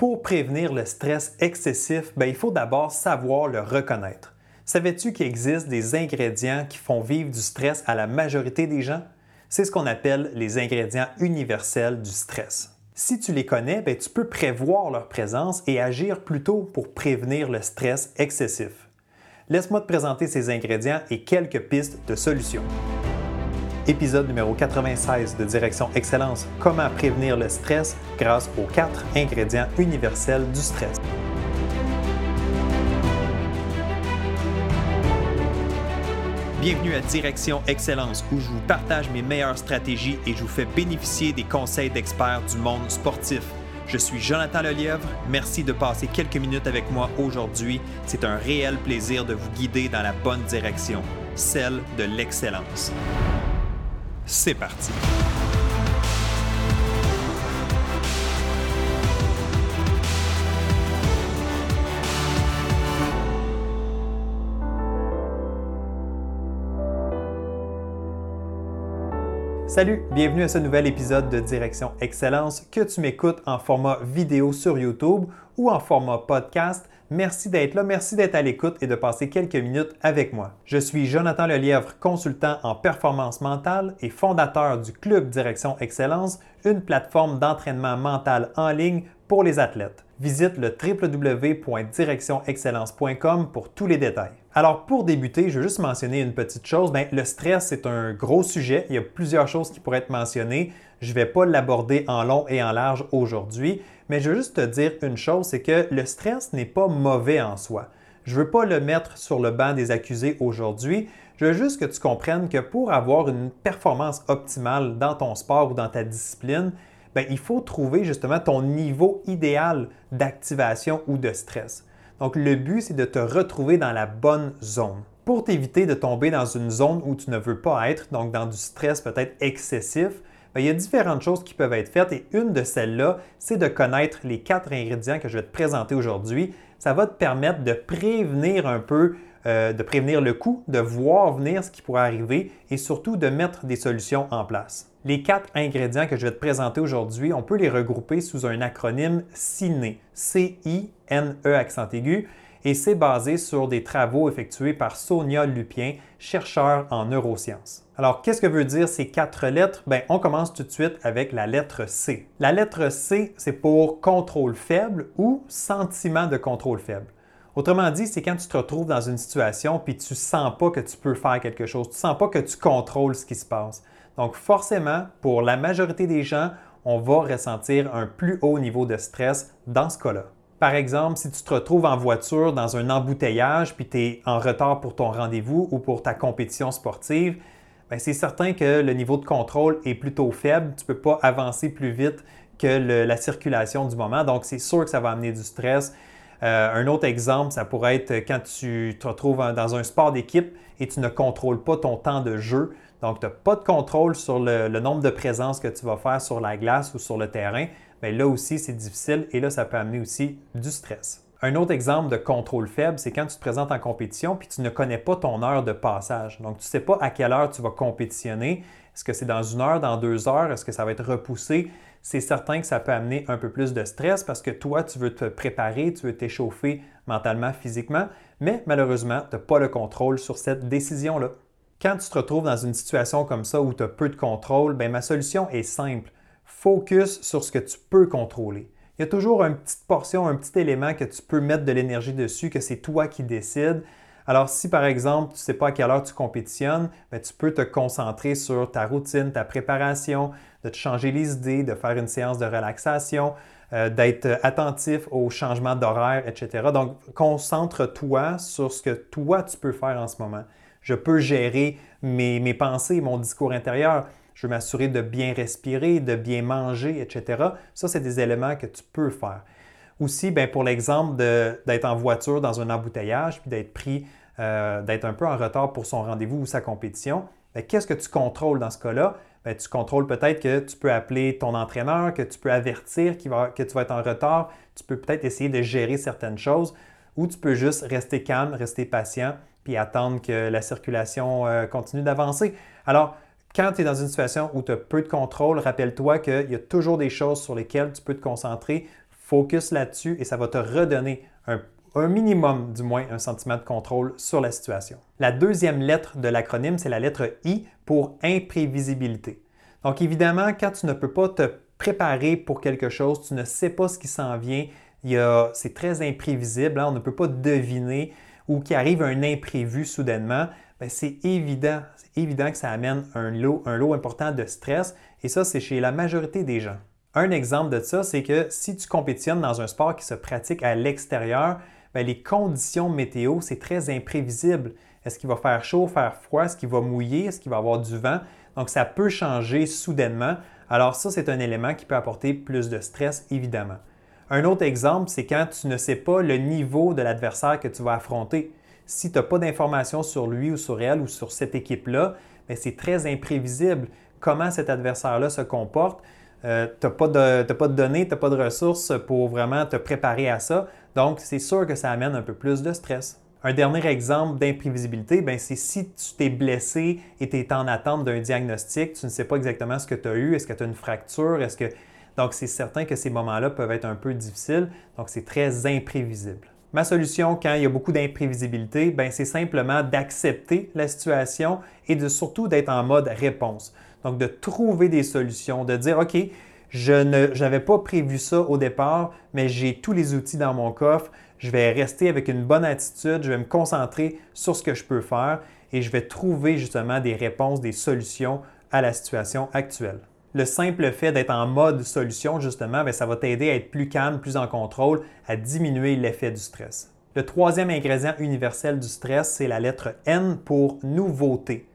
Pour prévenir le stress excessif, ben, il faut d'abord savoir le reconnaître. Savais-tu qu'il existe des ingrédients qui font vivre du stress à la majorité des gens? C'est ce qu'on appelle les ingrédients universels du stress. Si tu les connais, ben, tu peux prévoir leur présence et agir plus tôt pour prévenir le stress excessif. Laisse-moi te présenter ces ingrédients et quelques pistes de solutions. Épisode numéro 96 de Direction Excellence, comment prévenir le stress grâce aux quatre ingrédients universels du stress. Bienvenue à Direction Excellence où je vous partage mes meilleures stratégies et je vous fais bénéficier des conseils d'experts du monde sportif. Je suis Jonathan Lelièvre. Merci de passer quelques minutes avec moi aujourd'hui. C'est un réel plaisir de vous guider dans la bonne direction, celle de l'excellence. C'est parti. Salut, bienvenue à ce nouvel épisode de Direction Excellence que tu m'écoutes en format vidéo sur YouTube ou en format podcast. Merci d'être là, merci d'être à l'écoute et de passer quelques minutes avec moi. Je suis Jonathan Lelièvre, consultant en performance mentale et fondateur du Club Direction Excellence, une plateforme d'entraînement mental en ligne pour les athlètes. Visite le www.directionexcellence.com pour tous les détails. Alors pour débuter, je veux juste mentionner une petite chose. Bien, le stress, c'est un gros sujet. Il y a plusieurs choses qui pourraient être mentionnées. Je ne vais pas l'aborder en long et en large aujourd'hui, mais je veux juste te dire une chose, c'est que le stress n'est pas mauvais en soi. Je ne veux pas le mettre sur le banc des accusés aujourd'hui. Je veux juste que tu comprennes que pour avoir une performance optimale dans ton sport ou dans ta discipline, bien, il faut trouver justement ton niveau idéal d'activation ou de stress. Donc, le but, c'est de te retrouver dans la bonne zone. Pour t'éviter de tomber dans une zone où tu ne veux pas être, donc dans du stress peut-être excessif, ben, il y a différentes choses qui peuvent être faites et une de celles-là, c'est de connaître les quatre ingrédients que je vais te présenter aujourd'hui. Ça va te permettre de prévenir un peu, euh, de prévenir le coup, de voir venir ce qui pourrait arriver et surtout de mettre des solutions en place. Les quatre ingrédients que je vais te présenter aujourd'hui, on peut les regrouper sous un acronyme CINE, C-I-N-E accent aigu, et c'est basé sur des travaux effectués par Sonia Lupien, chercheur en neurosciences. Alors, qu'est-ce que veut dire ces quatre lettres? Bien, on commence tout de suite avec la lettre C. La lettre C, c'est pour contrôle faible ou sentiment de contrôle faible. Autrement dit, c'est quand tu te retrouves dans une situation puis tu sens pas que tu peux faire quelque chose, tu sens pas que tu contrôles ce qui se passe. Donc forcément, pour la majorité des gens, on va ressentir un plus haut niveau de stress dans ce cas-là. Par exemple, si tu te retrouves en voiture dans un embouteillage puis tu es en retard pour ton rendez-vous ou pour ta compétition sportive, ben, c'est certain que le niveau de contrôle est plutôt faible. Tu ne peux pas avancer plus vite que la circulation du moment. Donc, c'est sûr que ça va amener du stress. Euh, un autre exemple, ça pourrait être quand tu te retrouves dans un sport d'équipe et tu ne contrôles pas ton temps de jeu. Donc, tu n'as pas de contrôle sur le, nombre de présences que tu vas faire sur la glace ou sur le terrain. Mais là aussi, c'est difficile et là, ça peut amener aussi du stress. Un autre exemple de contrôle faible, c'est quand tu te présentes en compétition puis tu ne connais pas ton heure de passage. Donc, tu ne sais pas à quelle heure tu vas compétitionner. Est-ce que c'est dans une heure, dans deux heures? Est-ce que ça va être repoussé? C'est certain que ça peut amener un peu plus de stress parce que toi, tu veux te préparer, tu veux t'échauffer mentalement, physiquement, mais malheureusement, tu n'as pas le contrôle sur cette décision-là. Quand tu te retrouves dans une situation comme ça où tu as peu de contrôle, bien, ma solution est simple. Focus sur ce que tu peux contrôler. Il y a toujours une petite portion, un petit élément que tu peux mettre de l'énergie dessus, que c'est toi qui décides. Alors, si par exemple, tu ne sais pas à quelle heure tu compétitionnes, bien, tu peux te concentrer sur ta routine, ta préparation, de changer les idées, de faire une séance de relaxation, euh, d'être attentif aux changements d'horaire, etc. Donc, concentre-toi sur ce que toi, tu peux faire en ce moment. Je peux gérer mes, pensées, mon discours intérieur. Je veux m'assurer de bien respirer, de bien manger, etc. Ça, c'est des éléments que tu peux faire. Aussi, bien, pour l'exemple d'être en voiture dans un embouteillage, puis d'être pris, euh, d'être un peu en retard pour son rendez-vous ou sa compétition, qu'est-ce que tu contrôles dans ce cas-là? Tu contrôles peut-être que tu peux appeler ton entraîneur, que tu peux avertir que tu vas être en retard, tu peux peut-être essayer de gérer certaines choses, ou tu peux juste rester calme, rester patient, puis attendre que la circulation euh, continue d'avancer. Alors, quand tu es dans une situation où tu as peu de contrôle, rappelle-toi qu'il y a toujours des choses sur lesquelles tu peux te concentrer. Focus là-dessus et ça va te redonner un, un minimum, du moins, un sentiment de contrôle sur la situation. La deuxième lettre de l'acronyme, c'est la lettre I pour imprévisibilité. Donc évidemment, quand tu ne peux pas te préparer pour quelque chose, tu ne sais pas ce qui s'en vient, c'est très imprévisible, hein, on ne peut pas deviner ou qu'il arrive un imprévu soudainement, ben, c'est évident, évident que ça amène un lot, un lot important de stress et ça, c'est chez la majorité des gens. Un exemple de ça, c'est que si tu compétitionnes dans un sport qui se pratique à l'extérieur, ben, les conditions météo, c'est très imprévisible. Est-ce qu'il va faire chaud, faire froid? Est-ce qu'il va mouiller? Est-ce qu'il va avoir du vent? Donc, ça peut changer soudainement. Alors, ça, c'est un élément qui peut apporter plus de stress, évidemment. Un autre exemple, c'est quand tu ne sais pas le niveau de l'adversaire que tu vas affronter. Si tu n'as pas d'informations sur lui ou sur elle ou sur cette équipe-là, ben, c'est très imprévisible comment cet adversaire-là se comporte. Euh, tu n'as pas, pas, de données, tu n'as pas de ressources pour vraiment te préparer à ça. Donc, c'est sûr que ça amène un peu plus de stress. Un dernier exemple d'imprévisibilité, ben, c'est si tu t'es blessé et tu es en attente d'un diagnostic, tu ne sais pas exactement ce que tu as eu, est-ce que tu as une fracture, est-ce que... Donc, c'est certain que ces moments-là peuvent être un peu difficiles, donc c'est très imprévisible. Ma solution quand il y a beaucoup d'imprévisibilité, ben, c'est simplement d'accepter la situation et de surtout d'être en mode réponse. Donc, de trouver des solutions, de dire, OK, je n'avais pas prévu ça au départ, mais j'ai tous les outils dans mon coffre, je vais rester avec une bonne attitude, je vais me concentrer sur ce que je peux faire et je vais trouver justement des réponses, des solutions à la situation actuelle. Le simple fait d'être en mode solution, justement, ben, ça va t'aider à être plus calme, plus en contrôle, à diminuer l'effet du stress. Le troisième ingrédient universel du stress, c'est la lettre N pour nouveauté.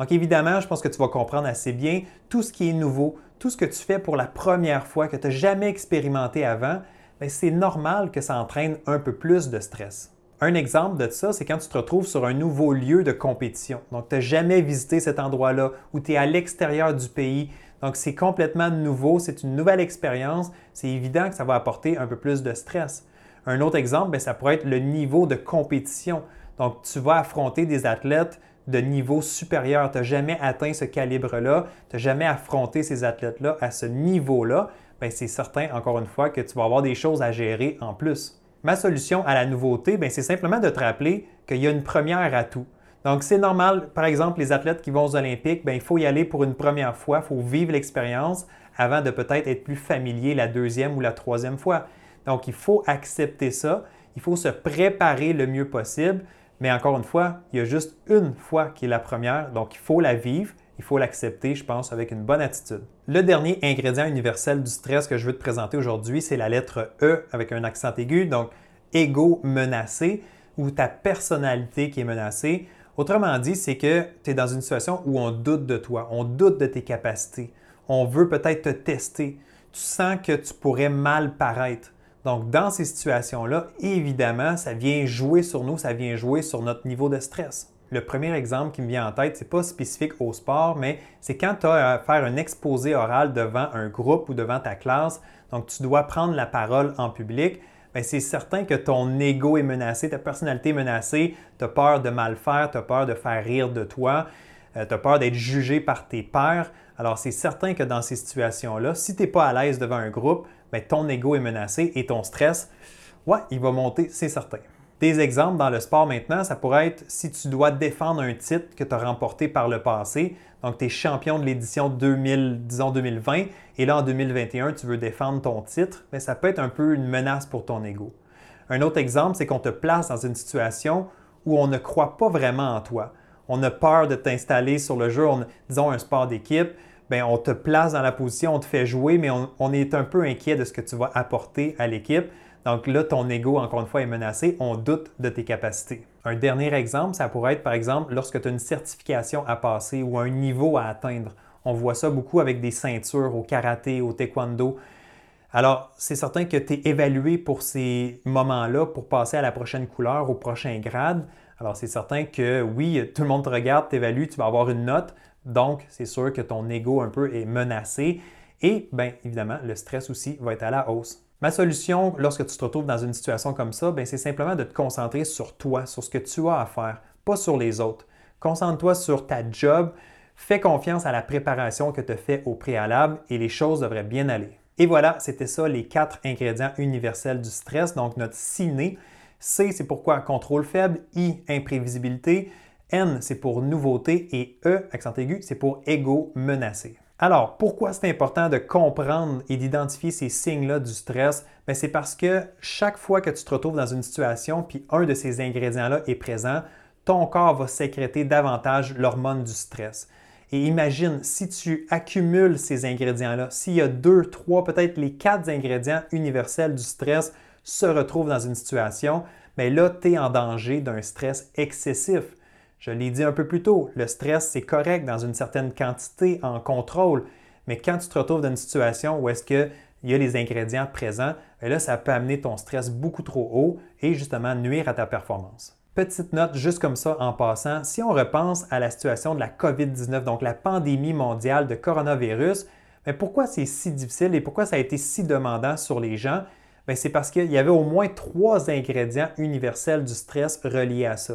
Donc évidemment, je pense que tu vas comprendre assez bien tout ce qui est nouveau, tout ce que tu fais pour la première fois, que tu n'as jamais expérimenté avant, ben, c'est normal que ça entraîne un peu plus de stress. Un exemple de ça, c'est quand tu te retrouves sur un nouveau lieu de compétition. Donc, tu n'as jamais visité cet endroit-là ou tu es à l'extérieur du pays. Donc, c'est complètement nouveau, c'est une nouvelle expérience. C'est évident que ça va apporter un peu plus de stress. Un autre exemple, ben, ça pourrait être le niveau de compétition. Donc, tu vas affronter des athlètes de niveau supérieur. Tu n'as jamais atteint ce calibre-là, tu n'as jamais affronté ces athlètes-là à ce niveau-là. Ben, c'est certain, encore une fois, que tu vas avoir des choses à gérer en plus. Ma solution à la nouveauté, ben, c'est simplement de te rappeler qu'il y a une première à tout. Donc, c'est normal, par exemple, les athlètes qui vont aux Olympiques, ben, il faut y aller pour une première fois, il faut vivre l'expérience avant de peut-être être plus familier la deuxième ou la troisième fois. Donc, il faut accepter ça, il faut se préparer le mieux possible, mais encore une fois, il y a juste une fois qui est la première, donc il faut la vivre, il faut l'accepter, je pense, avec une bonne attitude. Le dernier ingrédient universel du stress que je veux te présenter aujourd'hui, c'est la lettre E avec un accent aigu, donc ego menacé ou ta personnalité qui est menacée. Autrement dit, c'est que tu es dans une situation où on doute de toi, on doute de tes capacités, on veut peut-être te tester, tu sens que tu pourrais mal paraître. Donc, dans ces situations-là, évidemment, ça vient jouer sur nous, ça vient jouer sur notre niveau de stress. Le premier exemple qui me vient en tête, ce n'est pas spécifique au sport, mais c'est quand tu as à faire un exposé oral devant un groupe ou devant ta classe, donc tu dois prendre la parole en public. Ben, c'est certain que ton ego est menacé, ta personnalité est menacée, tu as peur de mal faire, tu as peur de faire rire de toi, euh, tu as peur d'être jugé par tes pairs. Alors, c'est certain que dans ces situations-là, si tu n'es pas à l'aise devant un groupe, ben, ton ego est menacé et ton stress, ouais, il va monter, c'est certain. Des exemples dans le sport maintenant, ça pourrait être si tu dois défendre un titre que tu as remporté par le passé. Donc, tu es champion de l'édition 2000, disons 2020, et là en 2021, tu veux défendre ton titre, mais ça peut être un peu une menace pour ton ego. Un autre exemple, c'est qu'on te place dans une situation où on ne croit pas vraiment en toi. On a peur de t'installer sur le jeu, disons un sport d'équipe, ben, on te place dans la position, on te fait jouer, mais on est un peu inquiet de ce que tu vas apporter à l'équipe. Donc là, ton ego, encore une fois, est menacé. On doute de tes capacités. Un dernier exemple, ça pourrait être, par exemple, lorsque tu as une certification à passer ou un niveau à atteindre. On voit ça beaucoup avec des ceintures au karaté, au taekwondo. Alors, c'est certain que tu es évalué pour ces moments-là pour passer à la prochaine couleur, au prochain grade. Alors, c'est certain que oui, tout le monde te regarde, t'évalue, tu vas avoir une note. Donc, c'est sûr que ton ego un peu est menacé. Et bien évidemment, le stress aussi va être à la hausse. Ma solution, lorsque tu te retrouves dans une situation comme ça, ben, c'est simplement de te concentrer sur toi, sur ce que tu as à faire, pas sur les autres. Concentre-toi sur ta job, fais confiance à la préparation que tu as fait au préalable et les choses devraient bien aller. Et voilà, c'était ça les quatre ingrédients universels du stress. Donc notre ciné. C, c'est pourquoi contrôle faible. I, imprévisibilité. N, c'est pour nouveauté. Et E, accent aigu, c'est pour ego menacé. Alors, pourquoi c'est important de comprendre et d'identifier ces signes-là du stress? Ben, c'est parce que chaque fois que tu te retrouves dans une situation, puis un de ces ingrédients-là est présent, ton corps va sécréter davantage l'hormone du stress. Et imagine, si tu accumules ces ingrédients-là, s'il y a deux, trois, peut-être les quatre ingrédients universels du stress se retrouvent dans une situation, mais là, tu es en danger d'un stress excessif. Je l'ai dit un peu plus tôt, le stress, c'est correct dans une certaine quantité, en contrôle, mais quand tu te retrouves dans une situation où est-ce qu'il y a les ingrédients présents, ben là, ça peut amener ton stress beaucoup trop haut et justement nuire à ta performance. Petite note juste comme ça en passant, si on repense à la situation de la COVID-19, donc la pandémie mondiale de coronavirus, mais pourquoi c'est si difficile et pourquoi ça a été si demandant sur les gens? C'est parce qu'il y avait au moins trois ingrédients universels du stress reliés à ça.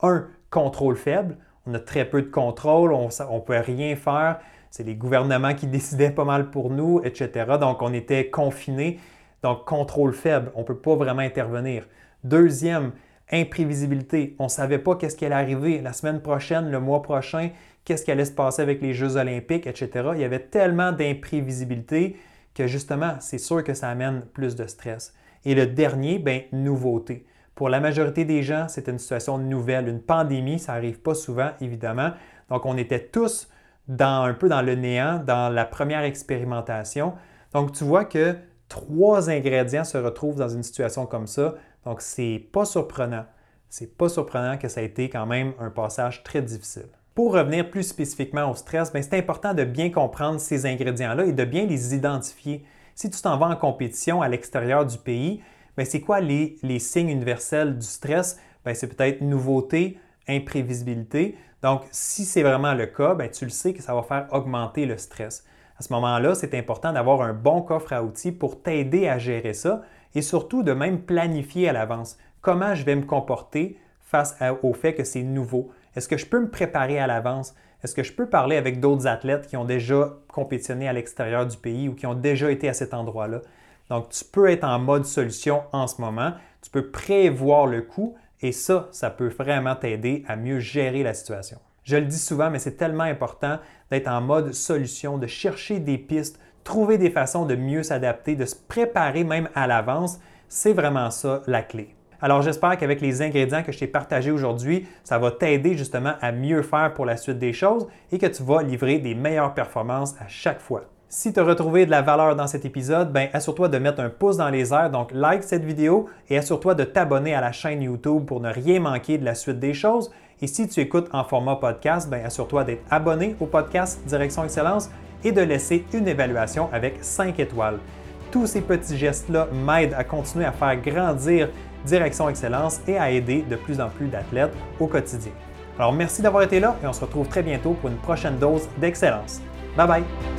Un, contrôle faible. On a très peu de contrôle, on ne peut rien faire. C'est les gouvernements qui décidaient pas mal pour nous, etc. Donc, on était confinés. Donc, contrôle faible, on ne peut pas vraiment intervenir. Deuxième, imprévisibilité. On ne savait pas qu'est-ce qui allait arriver la semaine prochaine, le mois prochain, qu'est-ce qui allait se passer avec les Jeux olympiques, etc. Il y avait tellement d'imprévisibilité que justement, c'est sûr que ça amène plus de stress. Et le dernier, bien, nouveauté. Pour la majorité des gens, c'est une situation nouvelle. Une pandémie, ça n'arrive pas souvent, évidemment. Donc, on était tous dans, un peu dans le néant, dans la première expérimentation. Donc, tu vois que trois ingrédients se retrouvent dans une situation comme ça. Donc, c'est pas surprenant. C'est pas surprenant que ça a été quand même un passage très difficile. Pour revenir plus spécifiquement au stress, ben, c'est important de bien comprendre ces ingrédients-là et de bien les identifier. Si tu t'en vas en compétition à l'extérieur du pays, ben, c'est quoi les, signes universels du stress? Ben, c'est peut-être nouveauté, imprévisibilité. Donc, si c'est vraiment le cas, tu le sais que ça va faire augmenter le stress. À ce moment-là, c'est important d'avoir un bon coffre à outils pour t'aider à gérer ça et surtout de même planifier à l'avance comment je vais me comporter face au fait que c'est nouveau. Est-ce que je peux me préparer à l'avance? Est-ce que je peux parler avec d'autres athlètes qui ont déjà compétitionné à l'extérieur du pays ou qui ont déjà été à cet endroit-là? Donc, tu peux être en mode solution en ce moment. Tu peux prévoir le coût et ça, ça peut vraiment t'aider à mieux gérer la situation. Je le dis souvent, mais c'est tellement important d'être en mode solution, de chercher des pistes, trouver des façons de mieux s'adapter, de se préparer même à l'avance, c'est vraiment ça la clé. Alors j'espère qu'avec les ingrédients que je t'ai partagés aujourd'hui, ça va t'aider justement à mieux faire pour la suite des choses et que tu vas livrer des meilleures performances à chaque fois. Si tu as retrouvé de la valeur dans cet épisode, ben assure-toi de mettre un pouce dans les airs, donc like cette vidéo et assure-toi de t'abonner à la chaîne YouTube pour ne rien manquer de la suite des choses. Et si tu écoutes en format podcast, ben assure-toi d'être abonné au podcast Direction Excellence et de laisser une évaluation avec 5 étoiles. Tous ces petits gestes-là m'aident à continuer à faire grandir Direction Excellence et à aider de plus en plus d'athlètes au quotidien. Alors merci d'avoir été là et on se retrouve très bientôt pour une prochaine dose d'excellence. Bye bye!